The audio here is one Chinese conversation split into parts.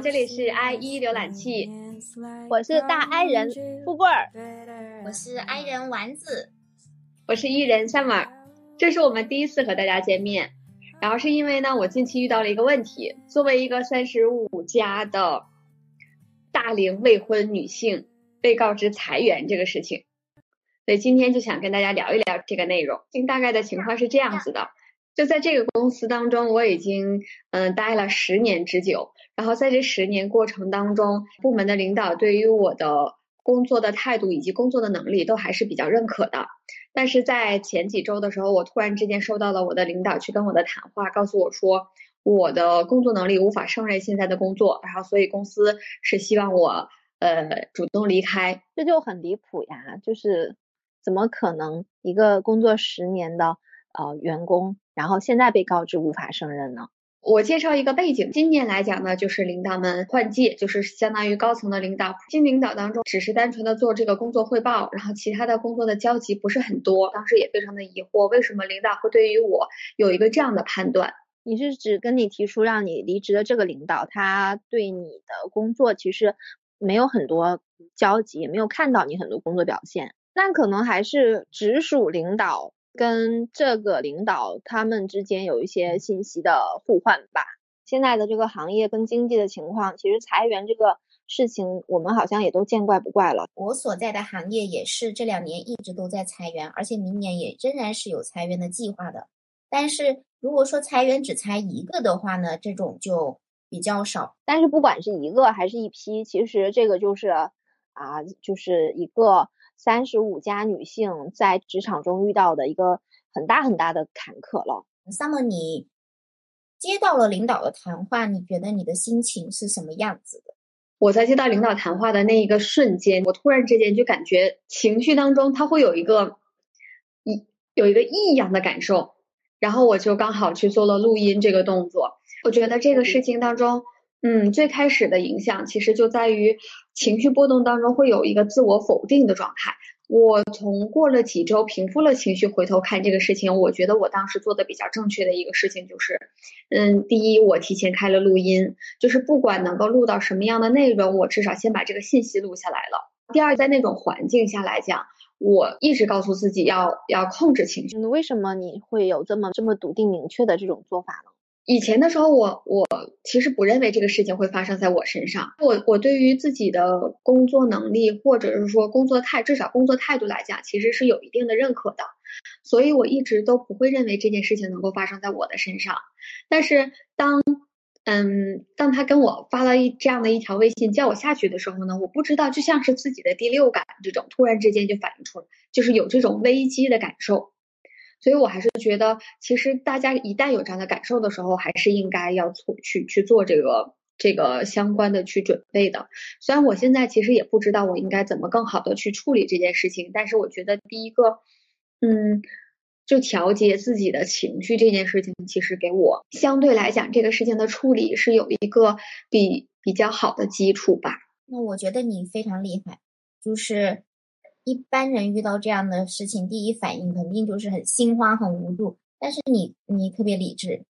这里是 i 一浏览器，我是大 I 人富贵儿，我是 I 人丸子，我是 E 人 summer，这是我们第一次和大家见面。然后是因为呢，我近期遇到了一个问题，作为一个三十五加的大龄未婚女性，被告知裁员这个事情，所以今天就想跟大家聊一聊这个内容。大概的情况是这样子的，就在这个公司当中，我已经嗯待了十年之久，然后在这十年过程当中，部门的领导对于我的工作的态度以及工作的能力都还是比较认可的。但是在前几周的时候，我突然之间收到了我的领导去跟我的谈话，告诉我说我的工作能力无法胜任现在的工作，然后所以公司是希望我呃主动离开，这就很离谱呀！就是怎么可能一个工作十年的呃员工，然后现在被告知无法胜任呢？我介绍一个背景，今年来讲呢，就是领导们换届，就是相当于高层的领导，新领导当中只是单纯的做这个工作汇报，然后其他的工作的交集不是很多。当时也非常的疑惑，为什么领导会对于我有一个这样的判断？你是指跟你提出让你离职的这个领导，他对你的工作其实没有很多交集，也没有看到你很多工作表现，但可能还是直属领导。跟这个领导他们之间有一些信息的互换吧。现在的这个行业跟经济的情况，其实裁员这个事情，我们好像也都见怪不怪了。我所在的行业也是这两年一直都在裁员，而且明年也仍然是有裁员的计划的。但是如果说裁员只裁一个的话呢，这种就比较少。但是不管是一个还是一批，其实这个就是啊，就是一个。三十五加女性在职场中遇到的一个很大很大的坎坷了。Summer，你接到了领导的谈话，你觉得你的心情是什么样子的？我在接到领导谈话的那一个瞬间，我突然之间就感觉情绪当中他会有一个异有一个异样的感受，然后我就刚好去做了录音这个动作。我觉得这个事情当中。嗯，最开始的影响其实就在于情绪波动当中会有一个自我否定的状态。我从过了几周平复了情绪，回头看这个事情，我觉得我当时做的比较正确的一个事情就是，嗯，第一，我提前开了录音，就是不管能够录到什么样的内容，我至少先把这个信息录下来了。第二，在那种环境下来讲，我一直告诉自己要要控制情绪。为什么你会有这么这么笃定明确的这种做法呢？以前的时候，我我其实不认为这个事情会发生在我身上。我我对于自己的工作能力，或者是说工作态，至少工作态度来讲，其实是有一定的认可的。所以我一直都不会认为这件事情能够发生在我的身上。但是当嗯，当他跟我发了一这样的一条微信叫我下去的时候呢，我不知道就像是自己的第六感这种，突然之间就反映出来，就是有这种危机的感受。所以，我还是觉得，其实大家一旦有这样的感受的时候，还是应该要做去去做这个这个相关的去准备的。虽然我现在其实也不知道我应该怎么更好的去处理这件事情，但是我觉得第一个，嗯，就调节自己的情绪这件事情，其实给我相对来讲，这个事情的处理是有一个比比较好的基础吧。那我觉得你非常厉害，就是。一般人遇到这样的事情，第一反应肯定就是很心慌、很无助。但是你，你特别理智。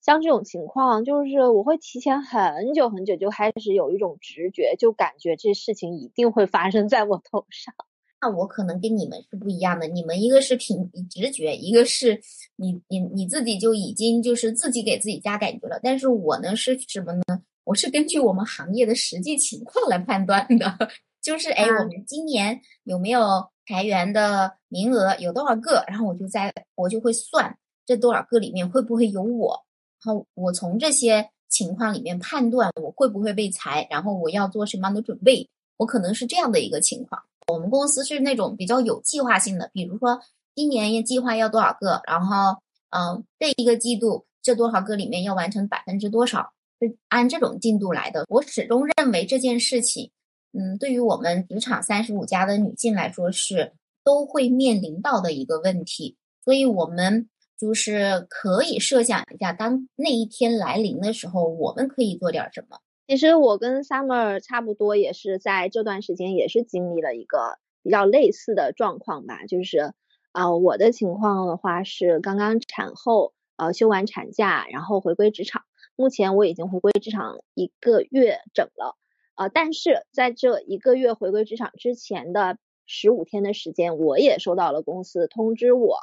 像这种情况，就是我会提前很久很久就开始有一种直觉，就感觉这事情一定会发生在我头上。那我可能跟你们是不一样的，你们一个是凭直觉，一个是你你你自己就已经就是自己给自己加感觉了。但是我呢是什么呢？我是根据我们行业的实际情况来判断的。就是哎，我们今年有没有裁员的名额？有多少个？然后我就在，我就会算这多少个里面会不会有我。然后我从这些情况里面判断我会不会被裁，然后我要做什么样的准备。我可能是这样的一个情况。我们公司是那种比较有计划性的，比如说今年要计划要多少个，然后嗯，这一个季度这多少个里面要完成百分之多少，是按这种进度来的。我始终认为这件事情。嗯，对于我们职场三十五加的女性来说，是都会面临到的一个问题，所以我们就是可以设想一下，当那一天来临的时候，我们可以做点什么。其实我跟 Summer 差不多，也是在这段时间也是经历了一个比较类似的状况吧，就是啊，我的情况的话是刚刚产后，呃休完产假，然后回归职场。目前我已经回归职场一个月整了，呃，但是在这一个月回归职场之前的十五天的时间，我也收到了公司通知我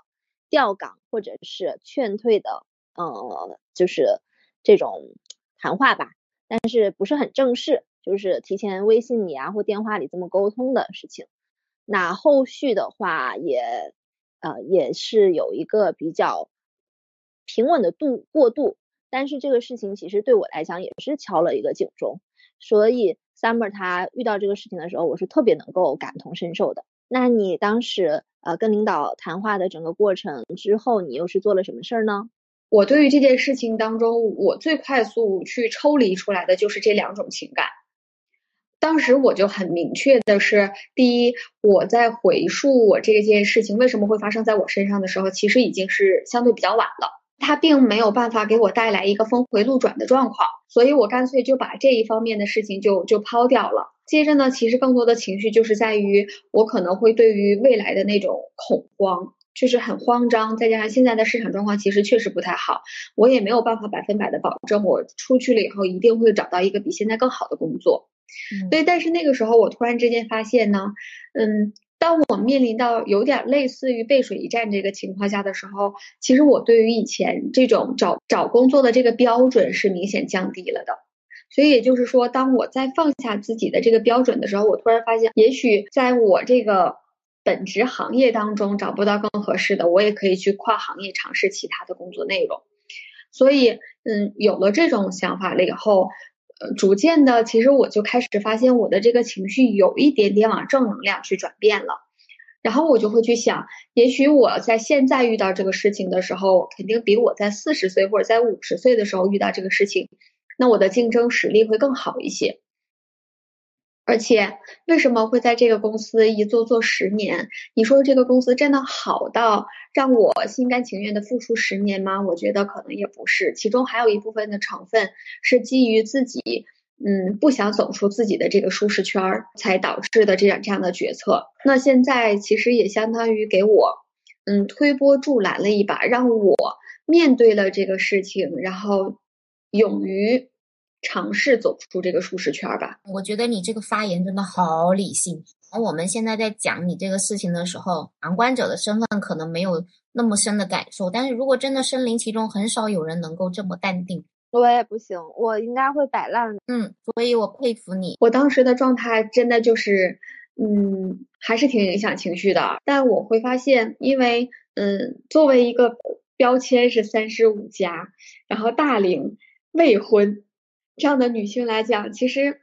调岗或者是劝退的，呃，就是这种谈话吧，但是不是很正式，就是提前微信里啊或电话里这么沟通的事情。那后续的话也，呃，也是有一个比较平稳的度过渡。但是这个事情其实对我来讲也是敲了一个警钟，所以 Summer 他遇到这个事情的时候，我是特别能够感同身受的。那你当时呃跟领导谈话的整个过程之后，你又是做了什么事儿呢？我对于这件事情当中，我最快速去抽离出来的就是这两种情感。当时我就很明确的是，第一，我在回述我这件事情为什么会发生在我身上的时候，其实已经是相对比较晚了。他并没有办法给我带来一个峰回路转的状况，所以我干脆就把这一方面的事情就就抛掉了。接着呢，其实更多的情绪就是在于我可能会对于未来的那种恐慌，就是很慌张，再加上现在的市场状况其实确实不太好，我也没有办法百分百的保证我出去了以后一定会找到一个比现在更好的工作。所以，但是那个时候我突然之间发现呢，嗯。当我面临到有点类似于背水一战这个情况下的时候，其实我对于以前这种找找工作的这个标准是明显降低了的。所以也就是说，当我在放下自己的这个标准的时候，我突然发现，也许在我这个本职行业当中找不到更合适的，我也可以去跨行业尝试其他的工作内容。所以，嗯，有了这种想法了以后。逐渐的，其实我就开始发现我的这个情绪有一点点往正能量去转变了，然后我就会去想，也许我在现在遇到这个事情的时候，肯定比我在四十岁或者在五十岁的时候遇到这个事情，那我的竞争实力会更好一些。而且为什么会在这个公司一做做十年？你说这个公司真的好到让我心甘情愿的付出十年吗？我觉得可能也不是，其中还有一部分的成分是基于自己，嗯，不想走出自己的这个舒适圈儿才导致的这样这样的决策。那现在其实也相当于给我，嗯，推波助澜了一把，让我面对了这个事情，然后勇于。尝试走出这个舒适圈吧。我觉得你这个发言真的好理性。而我们现在在讲你这个事情的时候，旁观者的身份可能没有那么深的感受。但是如果真的身临其中，很少有人能够这么淡定。我也不行，我应该会摆烂。嗯，所以我佩服你。我当时的状态真的就是，嗯，还是挺影响情绪的。但我会发现，因为，嗯，作为一个标签是三十五加，然后大龄未婚。这样的女性来讲，其实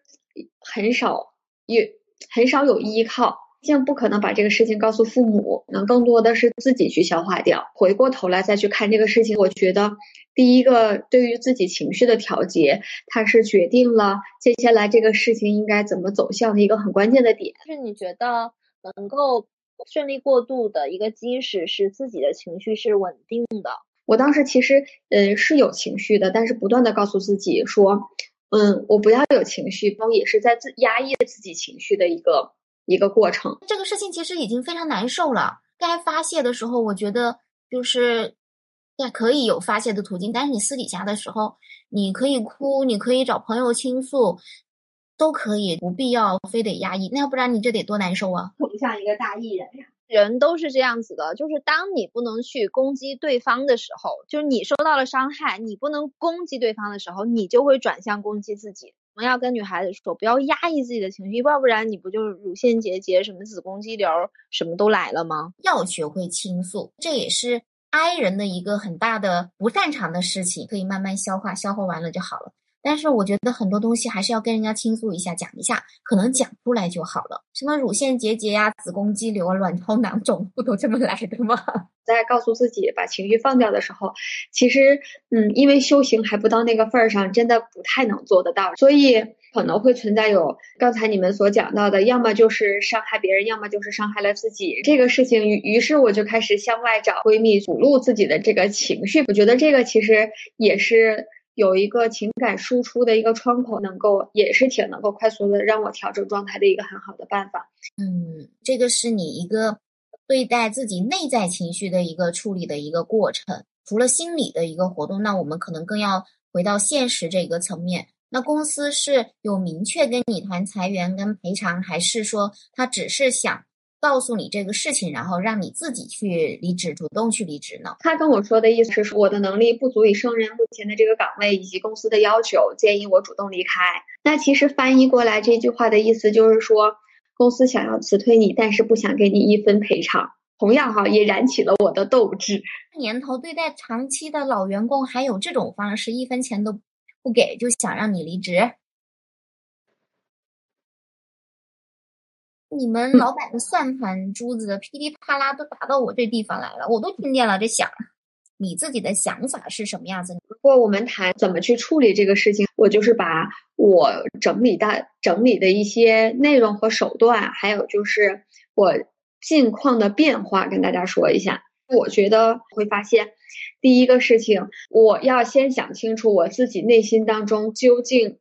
很少也很少有依靠，竟不可能把这个事情告诉父母，能更多的是自己去消化掉。回过头来再去看这个事情，我觉得第一个对于自己情绪的调节，它是决定了接下来这个事情应该怎么走向的一个很关键的点。就是你觉得能够顺利过渡的一个基石是自己的情绪是稳定的。我当时其实呃是有情绪的，但是不断的告诉自己说，嗯，我不要有情绪，包也是在自压抑自己情绪的一个一个过程。这个事情其实已经非常难受了，该发泄的时候，我觉得就是对可以有发泄的途径，但是你私底下的时候，你可以哭，你可以找朋友倾诉，都可以，不必要非得压抑，那要不然你这得多难受啊！可不像一个大艺人呀。人都是这样子的，就是当你不能去攻击对方的时候，就是你受到了伤害，你不能攻击对方的时候，你就会转向攻击自己。我们要跟女孩子说，不要压抑自己的情绪，要不然你不就是乳腺结节、什么子宫肌瘤什么都来了吗？要学会倾诉，这也是 I 人的一个很大的不擅长的事情，可以慢慢消化，消化完了就好了。但是我觉得很多东西还是要跟人家倾诉一下，讲一下，可能讲出来就好了。什么乳腺结节呀、子宫肌瘤啊、卵巢囊肿，不都这么来的吗？在告诉自己把情绪放掉的时候，其实，嗯，因为修行还不到那个份儿上，真的不太能做得到，所以可能会存在有刚才你们所讲到的，要么就是伤害别人，要么就是伤害了自己这个事情。于于是我就开始向外找闺蜜吐露自己的这个情绪。我觉得这个其实也是。有一个情感输出的一个窗口，能够也是挺能够快速的让我调整状态的一个很好的办法。嗯，这个是你一个对待自己内在情绪的一个处理的一个过程。除了心理的一个活动，那我们可能更要回到现实这个层面。那公司是有明确跟你谈裁员跟赔偿，还是说他只是想告诉你这个事情，然后让你自己去离职，主动去离职呢？他跟我说的意思是说，我的能力不足以胜任目前的这个岗位，以及公司的要求，建议我主动离开。那其实翻译过来这句话的意思就是说，公司想要辞退你，但是不想给你一分赔偿。同样哈，也燃起了我的斗志。年头对待长期的老员工还有这种方式，一分钱都不给就想让你离职，你们老板的算盘珠子噼里啪啦都打到我这地方来了，我都听见了。这响，你自己的想法是什么样子？如果我们谈怎么去处理这个事情，我就是把我整理的整理的一些内容和手段，还有就是我。近况的变化跟大家说一下，我觉得会发现，第一个事情，我要先想清楚我自己内心当中究竟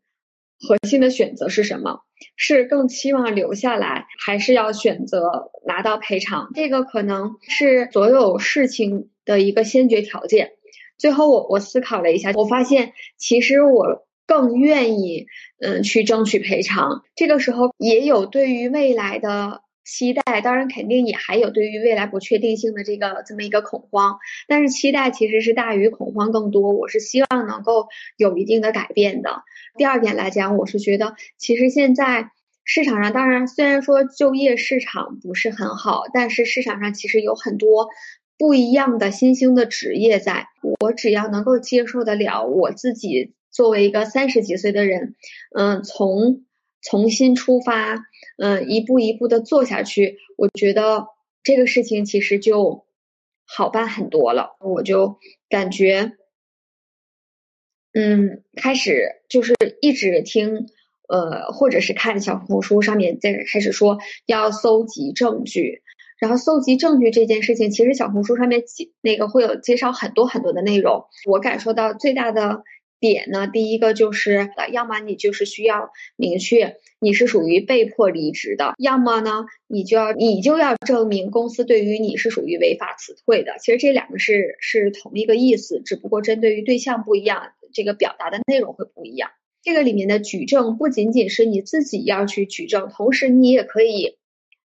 核心的选择是什么，是更期望留下来，还是要选择拿到赔偿？这个可能是所有事情的一个先决条件。最后，我我思考了一下，我发现其实我更愿意嗯去争取赔偿。这个时候也有对于未来的。期待当然肯定也还有对于未来不确定性的这个这么一个恐慌，但是期待其实是大于恐慌更多。我是希望能够有一定的改变的。第二点来讲，我是觉得其实现在市场上，当然虽然说就业市场不是很好，但是市场上其实有很多不一样的新兴的职业，在我只要能够接受得了，我自己作为一个三十几岁的人，嗯，从。重新出发，嗯，一步一步的做下去，我觉得这个事情其实就好办很多了。我就感觉，嗯，开始就是一直听，呃，或者是看小红书上面在开始说要搜集证据，然后搜集证据这件事情，其实小红书上面那个会有介绍很多很多的内容。我感受到最大的。点呢？第一个就是，要么你就是需要明确你是属于被迫离职的，要么呢，你就要你就要证明公司对于你是属于违法辞退的。其实这两个是是同一个意思，只不过针对于对象不一样，这个表达的内容会不一样。这个里面的举证不仅仅是你自己要去举证，同时你也可以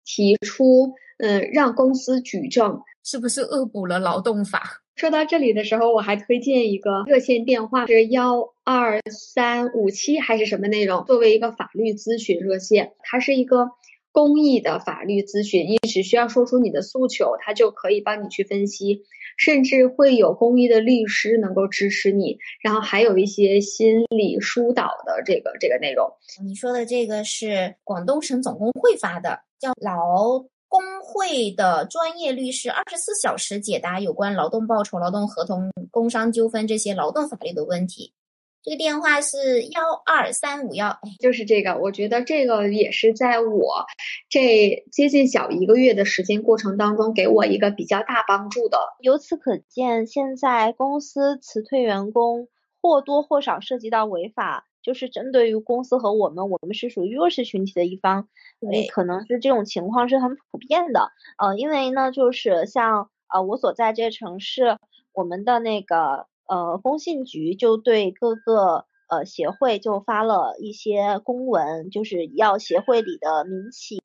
提出，嗯，让公司举证，是不是恶补了劳动法？说到这里的时候，我还推荐一个热线电话，是幺二三五七还是什么内容？作为一个法律咨询热线，它是一个公益的法律咨询，你只需要说出你的诉求，它就可以帮你去分析，甚至会有公益的律师能够支持你，然后还有一些心理疏导的这个这个内容。你说的这个是广东省总工会发的，叫劳。工会的专业律师，二十四小时解答有关劳动报酬、劳动合同、工伤纠纷这些劳动法律的问题。这个电话是幺二三五幺，就是这个。我觉得这个也是在我这接近小一个月的时间过程当中，给我一个比较大帮助的。由此可见，现在公司辞退员工或多或少涉及到违法。就是针对于公司和我们，我们是属于弱势群体的一方，对，可能是这种情况是很普遍的。呃，因为呢，就是像呃我所在这个城市，我们的那个呃工信局就对各个呃协会就发了一些公文，就是要协会里的民企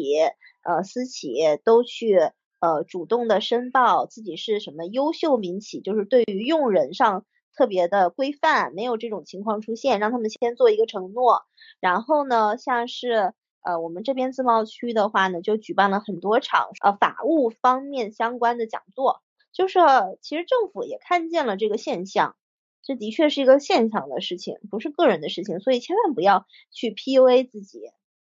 呃私企都去呃主动的申报自己是什么优秀民企，就是对于用人上。特别的规范，没有这种情况出现，让他们先做一个承诺。然后呢，像是呃我们这边自贸区的话呢，就举办了很多场呃法务方面相关的讲座。就是其实政府也看见了这个现象，这的确是一个现象的事情，不是个人的事情，所以千万不要去 PUA 自己，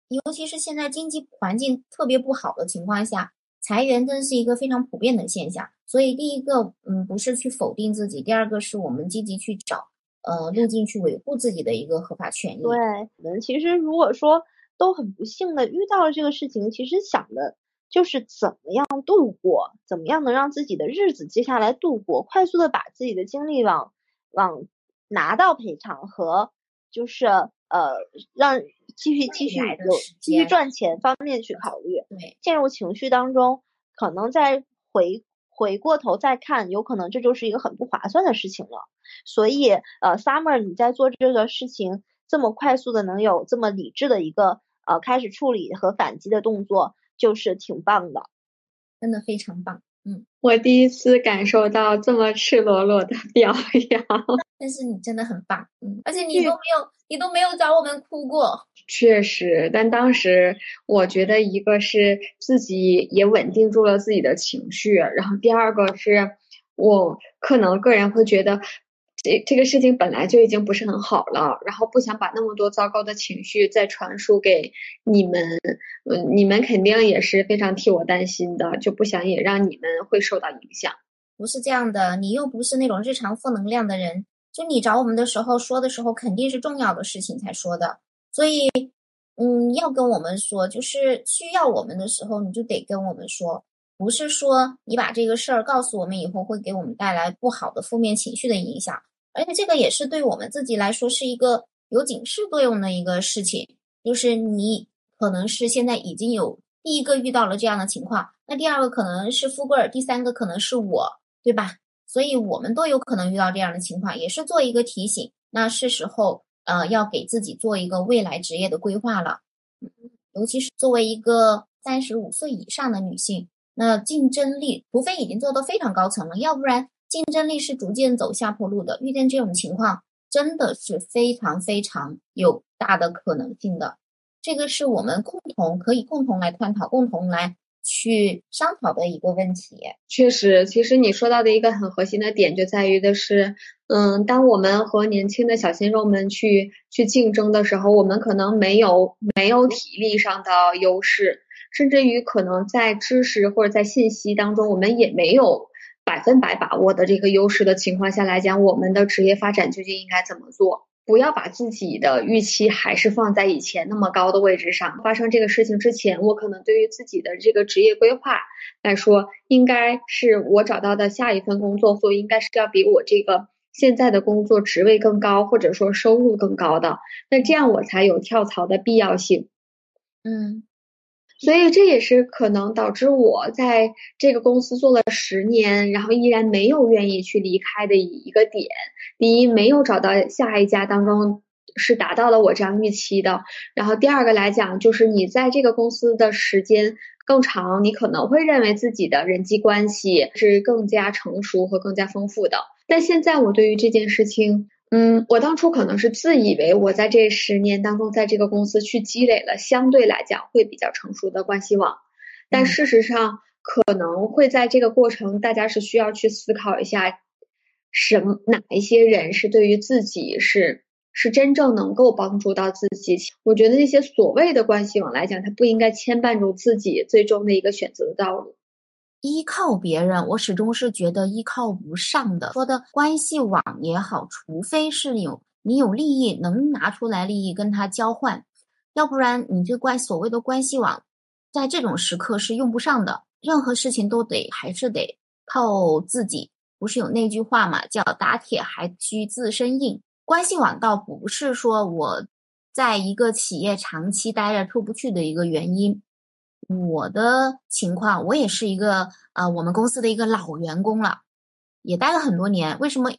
尤其是现在经济环境特别不好的情况下。裁员真是一个非常普遍的现象，所以第一个，嗯，不是去否定自己；第二个，是我们积极去找，呃，路径去维护自己的一个合法权益。对，我们其实如果说都很不幸的遇到了这个事情，其实想的就是怎么样度过，怎么样能让自己的日子接下来度过，快速的把自己的精力往往拿到赔偿和就是呃让。继续继续有继续赚钱方面去考虑，对，陷入情绪当中，可能在回回过头再看，有可能这就是一个很不划算的事情了。所以，呃，Summer，你在做这个事情这么快速的，能有这么理智的一个呃开始处理和反击的动作，就是挺棒的，真的非常棒。嗯，我第一次感受到这么赤裸裸的 表扬。但是你真的很棒，嗯，而且你都没有，你都没有找我们哭过。确实，但当时我觉得，一个是自己也稳定住了自己的情绪，然后第二个是我可能个人会觉得。这这个事情本来就已经不是很好了，然后不想把那么多糟糕的情绪再传输给你们，嗯，你们肯定也是非常替我担心的，就不想也让你们会受到影响。不是这样的，你又不是那种日常负能量的人，就你找我们的时候说的时候，肯定是重要的事情才说的，所以，嗯，要跟我们说，就是需要我们的时候，你就得跟我们说，不是说你把这个事儿告诉我们以后，会给我们带来不好的负面情绪的影响。而且这个也是对我们自己来说是一个有警示作用的一个事情，就是你可能是现在已经有第一个遇到了这样的情况，那第二个可能是富贵儿，第三个可能是我，对吧？所以我们都有可能遇到这样的情况，也是做一个提醒。那是时候呃要给自己做一个未来职业的规划了，尤其是作为一个三十五岁以上的女性，那竞争力除非已经做到非常高层了，要不然。竞争力是逐渐走下坡路的，遇见这种情况真的是非常非常有大的可能性的。这个是我们共同可以共同来探讨、共同来去商讨的一个问题。确实，其实你说到的一个很核心的点就在于的是，嗯，当我们和年轻的小鲜肉们去去竞争的时候，我们可能没有没有体力上的优势，甚至于可能在知识或者在信息当中，我们也没有。百分百把握的这个优势的情况下来讲，我们的职业发展究竟应该怎么做？不要把自己的预期还是放在以前那么高的位置上。发生这个事情之前，我可能对于自己的这个职业规划来说，应该是我找到的下一份工作，所以应该是要比我这个现在的工作职位更高，或者说收入更高的。那这样我才有跳槽的必要性。嗯。所以这也是可能导致我在这个公司做了十年，然后依然没有愿意去离开的一个点。第一，没有找到下一家当中是达到了我这样预期的。然后第二个来讲，就是你在这个公司的时间更长，你可能会认为自己的人际关系是更加成熟和更加丰富的。但现在我对于这件事情。嗯，我当初可能是自以为我在这十年当中，在这个公司去积累了相对来讲会比较成熟的关系网，但事实上可能会在这个过程，大家是需要去思考一下，什哪一些人是对于自己是是真正能够帮助到自己。我觉得那些所谓的关系网来讲，它不应该牵绊住自己最终的一个选择的道路。依靠别人，我始终是觉得依靠不上的。说的关系网也好，除非是有你有利益能拿出来利益跟他交换，要不然你这关所谓的关系网，在这种时刻是用不上的。任何事情都得还是得靠自己。不是有那句话嘛，叫打铁还需自身硬。关系网倒不是说我在一个企业长期待着出不去的一个原因。我的情况，我也是一个呃，我们公司的一个老员工了，也待了很多年。为什么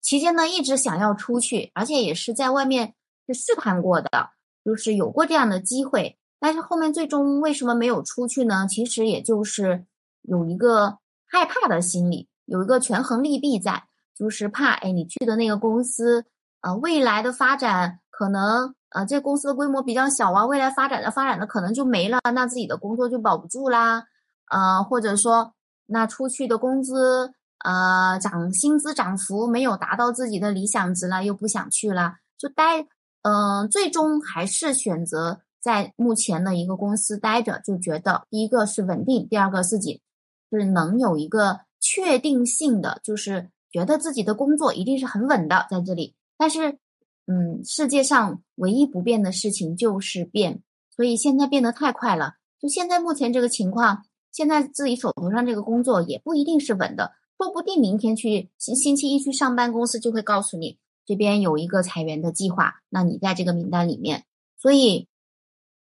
期间呢一直想要出去，而且也是在外面是试探过的，就是有过这样的机会，但是后面最终为什么没有出去呢？其实也就是有一个害怕的心理，有一个权衡利弊在，就是怕哎，你去的那个公司呃，未来的发展可能。呃，这公司的规模比较小啊，未来发展的发展的可能就没了，那自己的工作就保不住啦。呃，或者说，那出去的工资，呃，涨薪资涨幅没有达到自己的理想值了，又不想去了，就待，嗯，最终还是选择在目前的一个公司待着，就觉得第一个是稳定，第二个自己是能有一个确定性的，就是觉得自己的工作一定是很稳的在这里，但是。嗯，世界上唯一不变的事情就是变，所以现在变得太快了。就现在目前这个情况，现在自己手头上这个工作也不一定是稳的，说不定明天去星星期一去上班，公司就会告诉你这边有一个裁员的计划，那你在这个名单里面。所以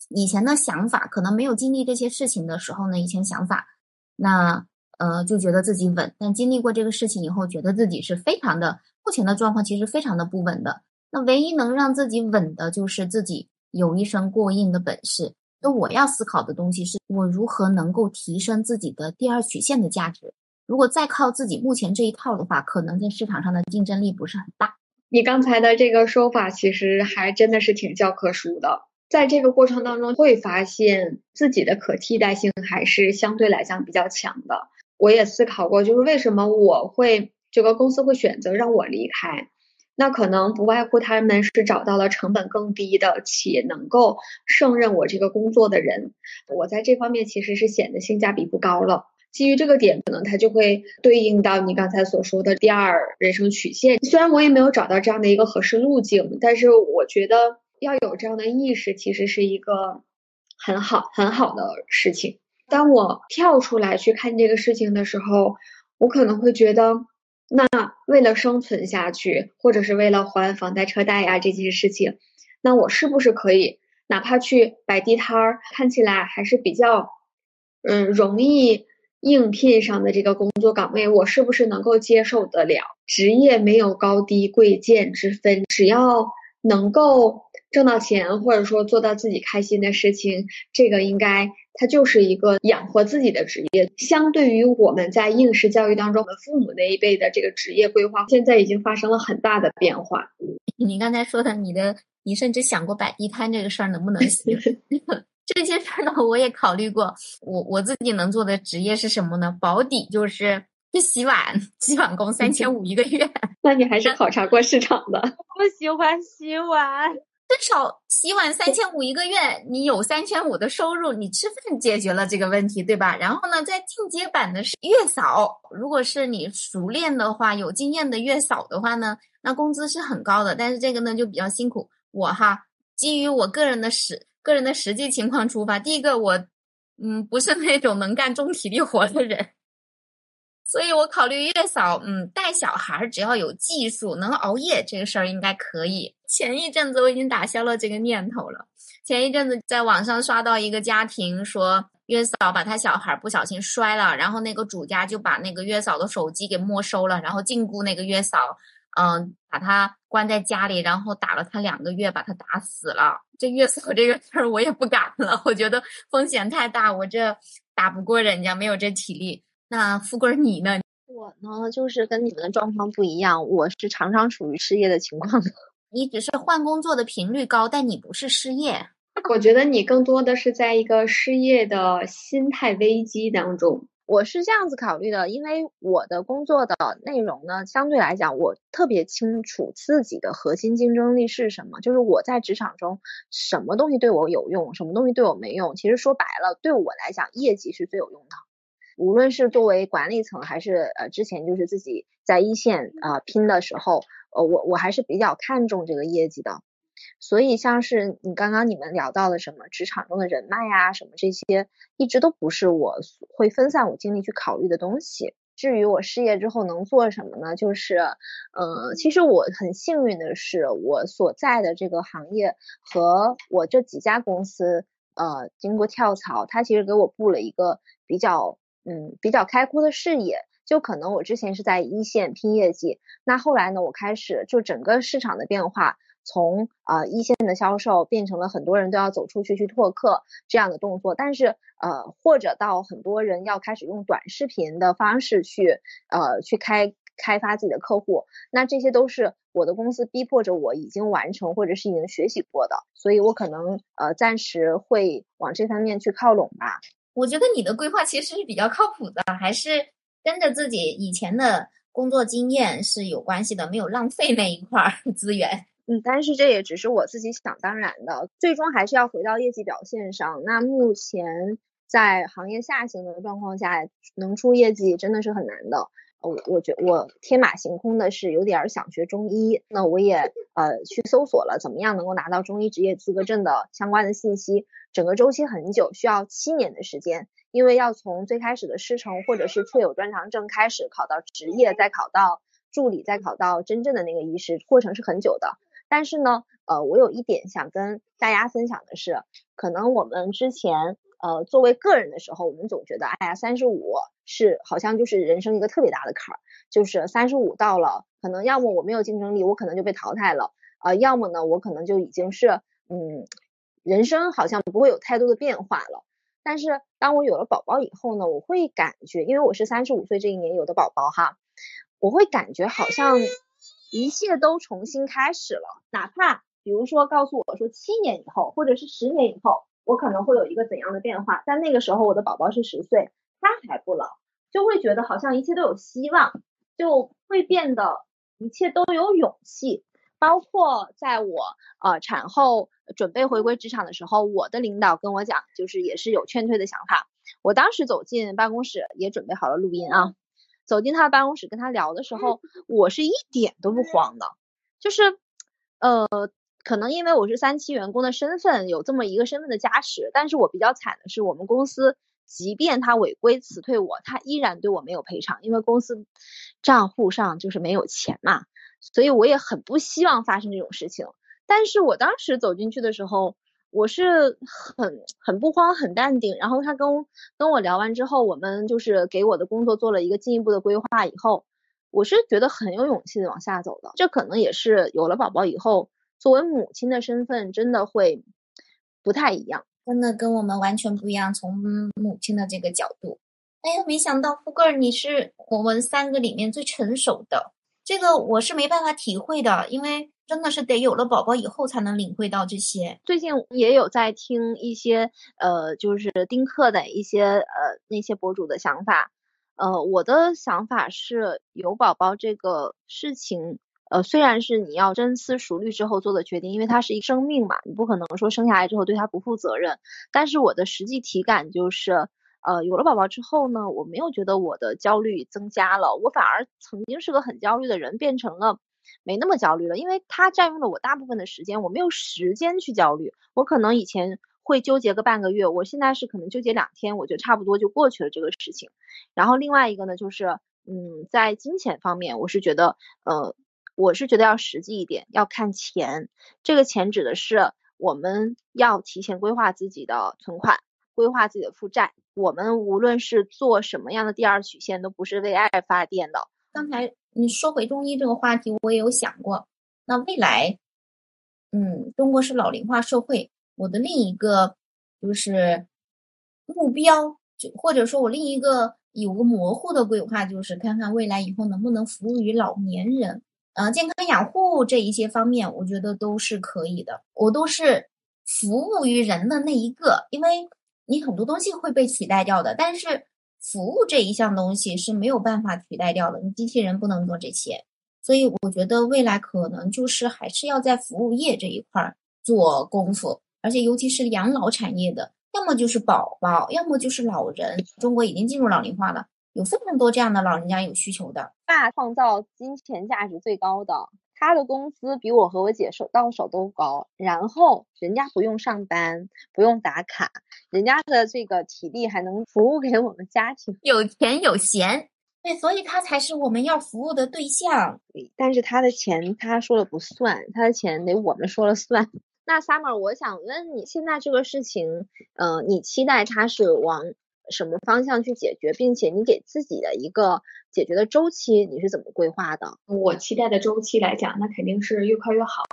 以前的想法可能没有经历这些事情的时候呢，以前想法，那呃，就觉得自己稳，但经历过这个事情以后，觉得自己是非常的，目前的状况其实非常的不稳的。唯一能让自己稳的，就是自己有一身过硬的本事。那我要思考的东西是，我如何能够提升自己的第二曲线的价值。如果再靠自己目前这一套的话，可能在市场上的竞争力不是很大。你刚才的这个说法，其实还真的是挺教科书的。在这个过程当中，会发现自己的可替代性还是相对来讲比较强的。我也思考过，就是为什么我会这个公司会选择让我离开，那可能不外乎他们是找到了成本更低的且能够胜任我这个工作的人。我在这方面其实是显得性价比不高了。基于这个点，可能它就会对应到你刚才所说的第二人生曲线。虽然我也没有找到这样的一个合适路径，但是我觉得要有这样的意识，其实是一个很好很好的事情。当我跳出来去看这个事情的时候，我可能会觉得，那为了生存下去，或者是为了还房贷车贷呀这些事情，那我是不是可以哪怕去摆地摊儿，看起来还是比较嗯容易应聘上的这个工作岗位，我是不是能够接受得了？职业没有高低贵贱之分，只要能够挣到钱，或者说做到自己开心的事情，这个应该。它就是一个养活自己的职业，相对于我们在应试教育当中，我们父母那一辈的这个职业规划，现在已经发生了很大的变化。你刚才说的，你的，你甚至想过摆地摊这个事儿能不能行？这些事儿呢，我也考虑过。我我自己能做的职业是什么呢？保底就是洗碗，洗碗工三千五一个月。那你还是考察过市场的。不喜欢洗碗。至少洗碗三千五一个月，你有三千五的收入，你吃饭解决了这个问题，对吧？然后呢，在进阶版的是月嫂，如果是你熟练的话，有经验的月嫂的话呢，那工资是很高的，但是这个呢就比较辛苦。我哈，基于我个人的实个人的实际情况出发，第一个我，嗯，不是那种能干重体力活的人。所以我考虑月嫂，嗯，带小孩只要有技术，能熬夜这个事儿应该可以。前一阵子我已经打消了这个念头了。前一阵子在网上刷到一个家庭说，月嫂把他小孩不小心摔了，然后那个主家就把那个月嫂的手机给没收了，然后禁锢那个月嫂，嗯，把他关在家里，然后打了他两个月，把他打死了。这月嫂这个事儿我也不敢了，我觉得风险太大，我这打不过人家，没有这体力。那富贵你呢？我呢，就是跟你们的状况不一样，我是常常处于失业的情况的。你只是换工作的频率高，但你不是失业。我觉得你更多的是在一个失业的心态危机当中。我是这样子考虑的，因为我的工作的内容呢，相对来讲，我特别清楚自己的核心竞争力是什么。就是我在职场中，什么东西对我有用，什么东西对我没用。其实说白了，对我来讲，业绩是最有用的。无论是作为管理层，还是呃之前就是自己在一线啊拼的时候，呃我我还是比较看重这个业绩的。所以像是你刚刚你们聊到的什么职场中的人脉呀，什么这些，一直都不是我会分散我精力去考虑的东西。至于我失业之后能做什么呢？就是，呃，其实我很幸运的是，我所在的这个行业和我这几家公司，呃，经过跳槽，它其实给我布了一个比较。嗯，比较开阔的视野，就可能我之前是在一线拼业绩，那后来呢，我开始就整个市场的变化，从啊一线的销售变成了很多人都要走出去去拓客这样的动作，但是呃或者到很多人要开始用短视频的方式去呃去开开发自己的客户，那这些都是我的公司逼迫着我已经完成或者是已经学习过的，所以我可能呃暂时会往这方面去靠拢吧。我觉得你的规划其实是比较靠谱的，还是跟着自己以前的工作经验是有关系的，没有浪费那一块资源。嗯，但是这也只是我自己想当然的，最终还是要回到业绩表现上。那目前在行业下行的状况下，能出业绩真的是很难的。我我觉我天马行空的是有点想学中医，那我也呃去搜索了怎么样能够拿到中医职业资格证的相关的信息，整个周期很久，需要七年的时间，因为要从最开始的师承或者是确有专长证开始考到执业，再考到助理，再考到真正的那个医师，过程是很久的。但是呢，呃，我有一点想跟大家分享的是，可能我们之前呃，作为个人的时候，我们总觉得，哎呀，三十五是好像就是人生一个特别大的坎儿，就是三十五到了，可能要么我没有竞争力，我可能就被淘汰了，啊，要么呢，我可能就已经是，嗯，人生好像不会有太多的变化了。但是当我有了宝宝以后呢，我会感觉，因为我是三十五岁这一年有的宝宝哈，我会感觉好像一切都重新开始了，哪怕比如说告诉我说七年以后，或者是十年以后。我可能会有一个怎样的变化？但那个时候我的宝宝是十岁，他还不老，就会觉得好像一切都有希望，就会变得一切都有勇气。包括在我呃产后准备回归职场的时候，我的领导跟我讲，就是也是有劝退的想法。我当时走进办公室，也准备好了录音啊，走进他的办公室跟他聊的时候，我是一点都不慌的，就是呃。可能因为我是三期员工的身份，有这么一个身份的加持，但是我比较惨的是，我们公司即便他违规辞退我，他依然对我没有赔偿，因为公司账户上就是没有钱嘛，所以我也很不希望发生这种事情。但是我当时走进去的时候，我是很很不慌，很淡定。然后他跟跟我聊完之后，我们就是给我的工作做了一个进一步的规划以后，我是觉得很有勇气的往下走的。这可能也是有了宝宝以后。作为母亲的身份，真的会不太一样，真的跟我们完全不一样。从母亲的这个角度，哎呀，没想到富贵儿你是我们三个里面最成熟的，这个我是没办法体会的，因为真的是得有了宝宝以后才能领会到这些。最近也有在听一些呃，就是丁克的一些呃那些博主的想法，呃，我的想法是有宝宝这个事情。呃，虽然是你要深思熟虑之后做的决定，因为它是一生命嘛，你不可能说生下来之后对它不负责任。但是我的实际体感就是，呃，有了宝宝之后呢，我没有觉得我的焦虑增加了，我反而曾经是个很焦虑的人，变成了没那么焦虑了，因为它占用了我大部分的时间，我没有时间去焦虑。我可能以前会纠结个半个月，我现在是可能纠结两天，我就差不多就过去了这个事情。然后另外一个呢，就是，嗯，在金钱方面，我是觉得，呃。我是觉得要实际一点，要看钱。这个钱指的是我们要提前规划自己的存款，规划自己的负债。我们无论是做什么样的第二曲线，都不是为爱发电的。刚才你说回中医这个话题，我也有想过。那未来，嗯，中国是老龄化社会，我的另一个就是目标，就或者说我另一个有个模糊的规划，就是看看未来以后能不能服务于老年人。呃，健康养护这一些方面，我觉得都是可以的。我都是服务于人的那一个，因为你很多东西会被取代掉的，但是服务这一项东西是没有办法取代掉的。你机器人不能做这些，所以我觉得未来可能就是还是要在服务业这一块做功夫，而且尤其是养老产业的，要么就是宝宝，要么就是老人。中国已经进入老龄化了。有非常多这样的老人家有需求的，爸创造金钱价值最高的，他的工资比我和我姐手到手都高，然后人家不用上班，不用打卡，人家的这个体力还能服务给我们家庭，有钱有闲，对，所以他才是我们要服务的对象。但是他的钱他说了不算，他的钱得我们说了算。那 Summer，我想问你，现在这个事情，呃，你期待他是往？什么方向去解决，并且你给自己的一个解决的周期，你是怎么规划的？我期待的周期来讲，那肯定是越快越好。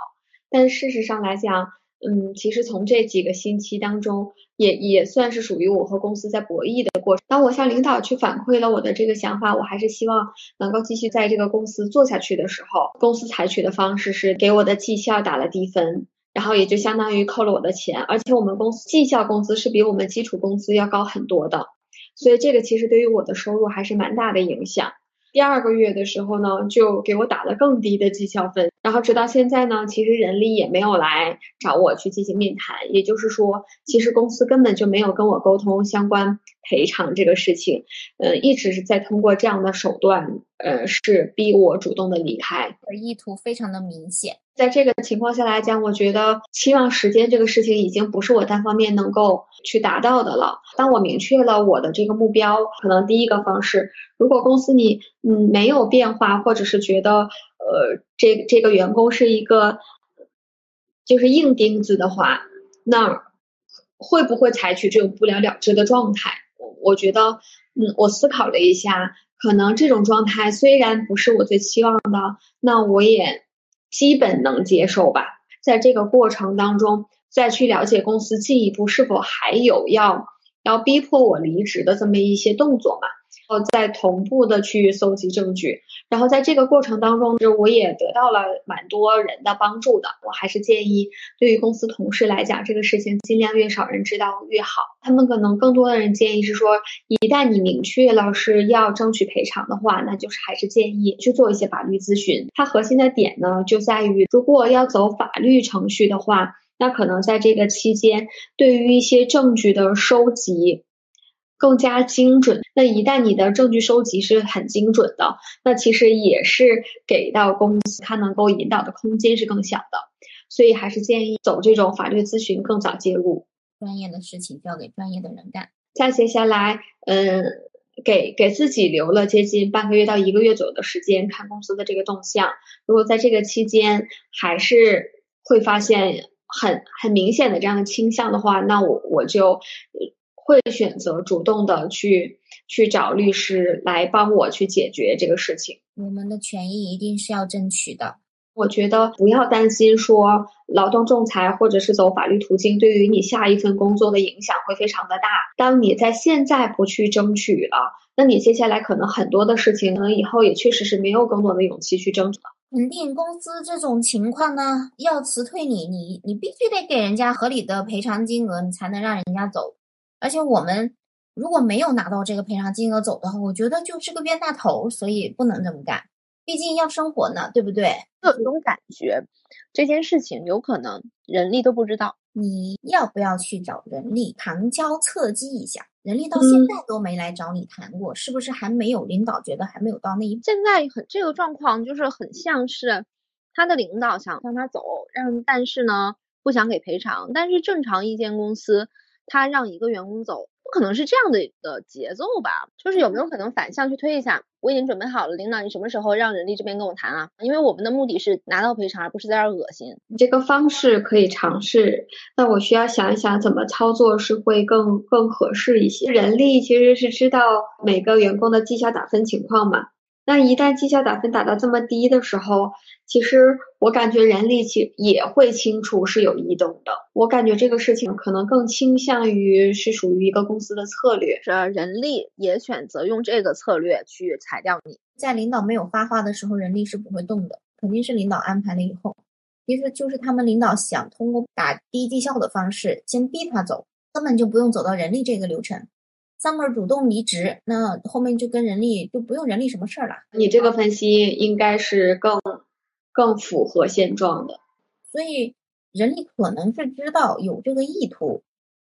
但事实上来讲，嗯，其实从这几个星期当中，也也算是属于我和公司在博弈的过程。当我向领导去反馈了我的这个想法，我还是希望能够继续在这个公司做下去的时候，公司采取的方式是给我的绩效打了低分。然后也就相当于扣了我的钱，而且我们公司绩效工资是比我们基础工资要高很多的，所以这个其实对于我的收入还是蛮大的影响。第二个月的时候呢，就给我打了更低的绩效分，然后直到现在呢，其实人力也没有来找我去进行面谈，也就是说，其实公司根本就没有跟我沟通相关赔偿这个事情，呃，一直是在通过这样的手段，呃，是逼我主动的离开，意图非常的明显。在这个情况下来讲，我觉得期望时间这个事情已经不是我单方面能够去达到的了。当我明确了我的这个目标，可能第一个方式，如果公司你嗯没有变化，或者是觉得呃这这个员工是一个就是硬钉子的话，那会不会采取这种不了了之的状态？我我觉得，嗯，我思考了一下，可能这种状态虽然不是我最期望的，那我也基本能接受吧。在这个过程当中，再去了解公司进一步是否还有要要逼迫我离职的这么一些动作嘛。然后再同步的去搜集证据，然后在这个过程当中，就我也得到了蛮多人的帮助的。我还是建议，对于公司同事来讲，这个事情尽量越少人知道越好。他们可能更多的人建议是说，一旦你明确了是要争取赔偿的话，那就是还是建议去做一些法律咨询。它核心的点呢，就在于如果要走法律程序的话，那可能在这个期间，对于一些证据的收集。更加精准。那一旦你的证据收集是很精准的，那其实也是给到公司它能够引导的空间是更小的。所以还是建议走这种法律咨询，更早介入。专业的事情交给专业的人干。再接下来，嗯，给给自己留了接近半个月到一个月左右的时间，看公司的这个动向。如果在这个期间还是会发现很很明显的这样的倾向的话，那我我就。会选择主动的去去找律师来帮我去解决这个事情。我们的权益一定是要争取的。我觉得不要担心说劳动仲裁或者是走法律途径对于你下一份工作的影响会非常的大。当你在现在不去争取了，那你接下来可能很多的事情，可能以后也确实是没有更多的勇气去争取了。肯定公司这种情况呢，要辞退你，你你必须得给人家合理的赔偿金额，你才能让人家走。而且我们如果没有拿到这个赔偿金额走的话，我觉得就是个冤大头，所以不能这么干。毕竟要生活呢，对不对？有这种感觉，这件事情有可能人力都不知道。你要不要去找人力旁敲侧击一下？人力到现在都没来找你谈过，是不是还没有领导觉得还没有到那一步？现在很这个状况就是很像是他的领导想让他走，让但是呢不想给赔偿，但是正常一间公司。他让一个员工走，不可能是这样的的节奏吧？就是有没有可能反向去推一下？我已经准备好了，领导，你什么时候让人力这边跟我谈啊？因为我们的目的是拿到赔偿，而不是在这儿恶心。你这个方式可以尝试，那我需要想一想怎么操作是会更更合适一些。人力其实是知道每个员工的绩效打分情况嘛。那一旦绩效打分打到这么低的时候，其实我感觉人力其也会清楚是有异动的。我感觉这个事情可能更倾向于是属于一个公司的策略，是人力也选择用这个策略去裁掉你。在领导没有发话的时候，人力是不会动的，肯定是领导安排了以后，其实就是他们领导想通过打低绩效的方式先逼他走，根本就不用走到人力这个流程。Summer 主动离职，那后面就跟人力就不用人力什么事儿了。你这个分析应该是更更符合现状的。所以人力可能是知道有这个意图，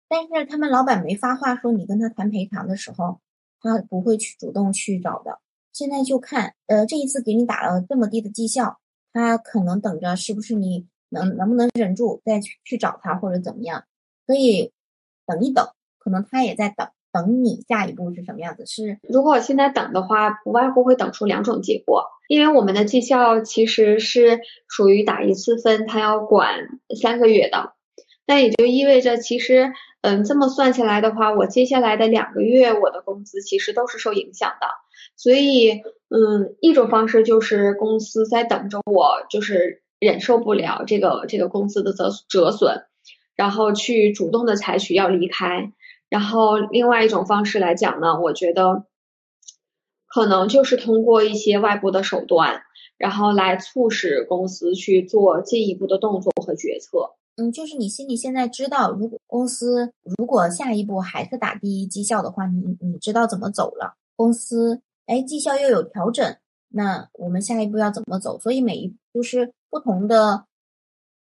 但是他们老板没发话说你跟他谈赔偿的时候，他不会去主动去找的。现在就看，呃，这一次给你打了这么低的绩效，他可能等着是不是你能能不能忍住再去去找他或者怎么样。所以等一等，可能他也在等。等你下一步是什么样子？是如果我现在等的话，不外乎会等出两种结果。因为我们的绩效其实是属于打一次分，它要管三个月的，那也就意味着，其实，嗯，这么算下来的话，我接下来的两个月我的工资其实都是受影响的。所以，嗯，一种方式就是公司在等着我，就是忍受不了这个这个公司的折折损，然后去主动的采取要离开。然后另外一种方式来讲呢，我觉得可能就是通过一些外部的手段，然后来促使公司去做进一步的动作和决策。嗯，就是你心里现在知道，如果公司如果下一步还是打低绩效的话，你你知道怎么走了。公司哎绩效又有调整，那我们下一步要怎么走？所以每一就是不同的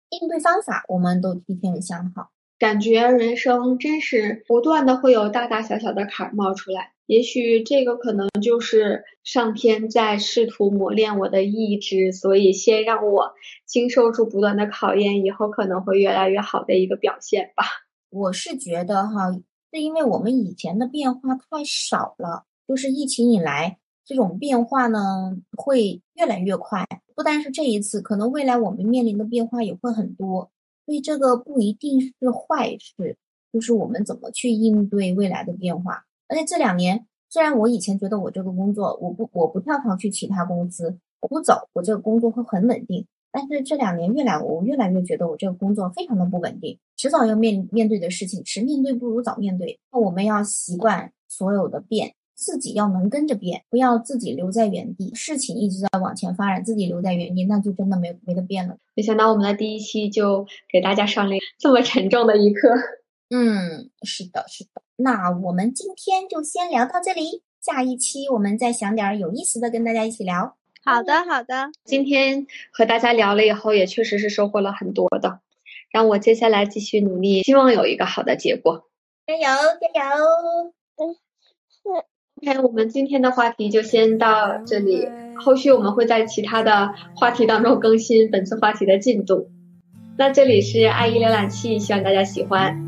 应对方法，我们都提前想好。感觉人生真是不断的会有大大小小的坎冒出来，也许这个可能就是上天在试图磨练我的意志，所以先让我经受住不断的考验，以后可能会越来越好的一个表现吧。我是觉得哈，是因为我们以前的变化太少了，就是疫情以来这种变化呢会越来越快，不单是这一次，可能未来我们面临的变化也会很多。所以这个不一定是坏事，就是我们怎么去应对未来的变化。而且这两年，虽然我以前觉得我这个工作，我不我不跳槽去其他公司，我不走，我这个工作会很稳定。但是这两年越来，我越来越觉得我这个工作非常的不稳定，迟早要面面对的事情，迟面对不如早面对。那我们要习惯所有的变，自己要能跟着变，不要自己留在原地。事情一直在往前发展，自己留在原地，那就真的没没得变了。没想到我们的第一期就给大家上了这么沉重的一课。嗯，是的，是的。那我们今天就先聊到这里，下一期我们再想点有意思的跟大家一起聊。好的，好的。今天和大家聊了以后，也确实是收获了很多的，让我接下来继续努力，希望有一个好的结果。加油，加油！OK，我们今天的话题就先到这里，后续我们会在其他的话题当中更新本次话题的进度。那这里是爱一浏览器，希望大家喜欢。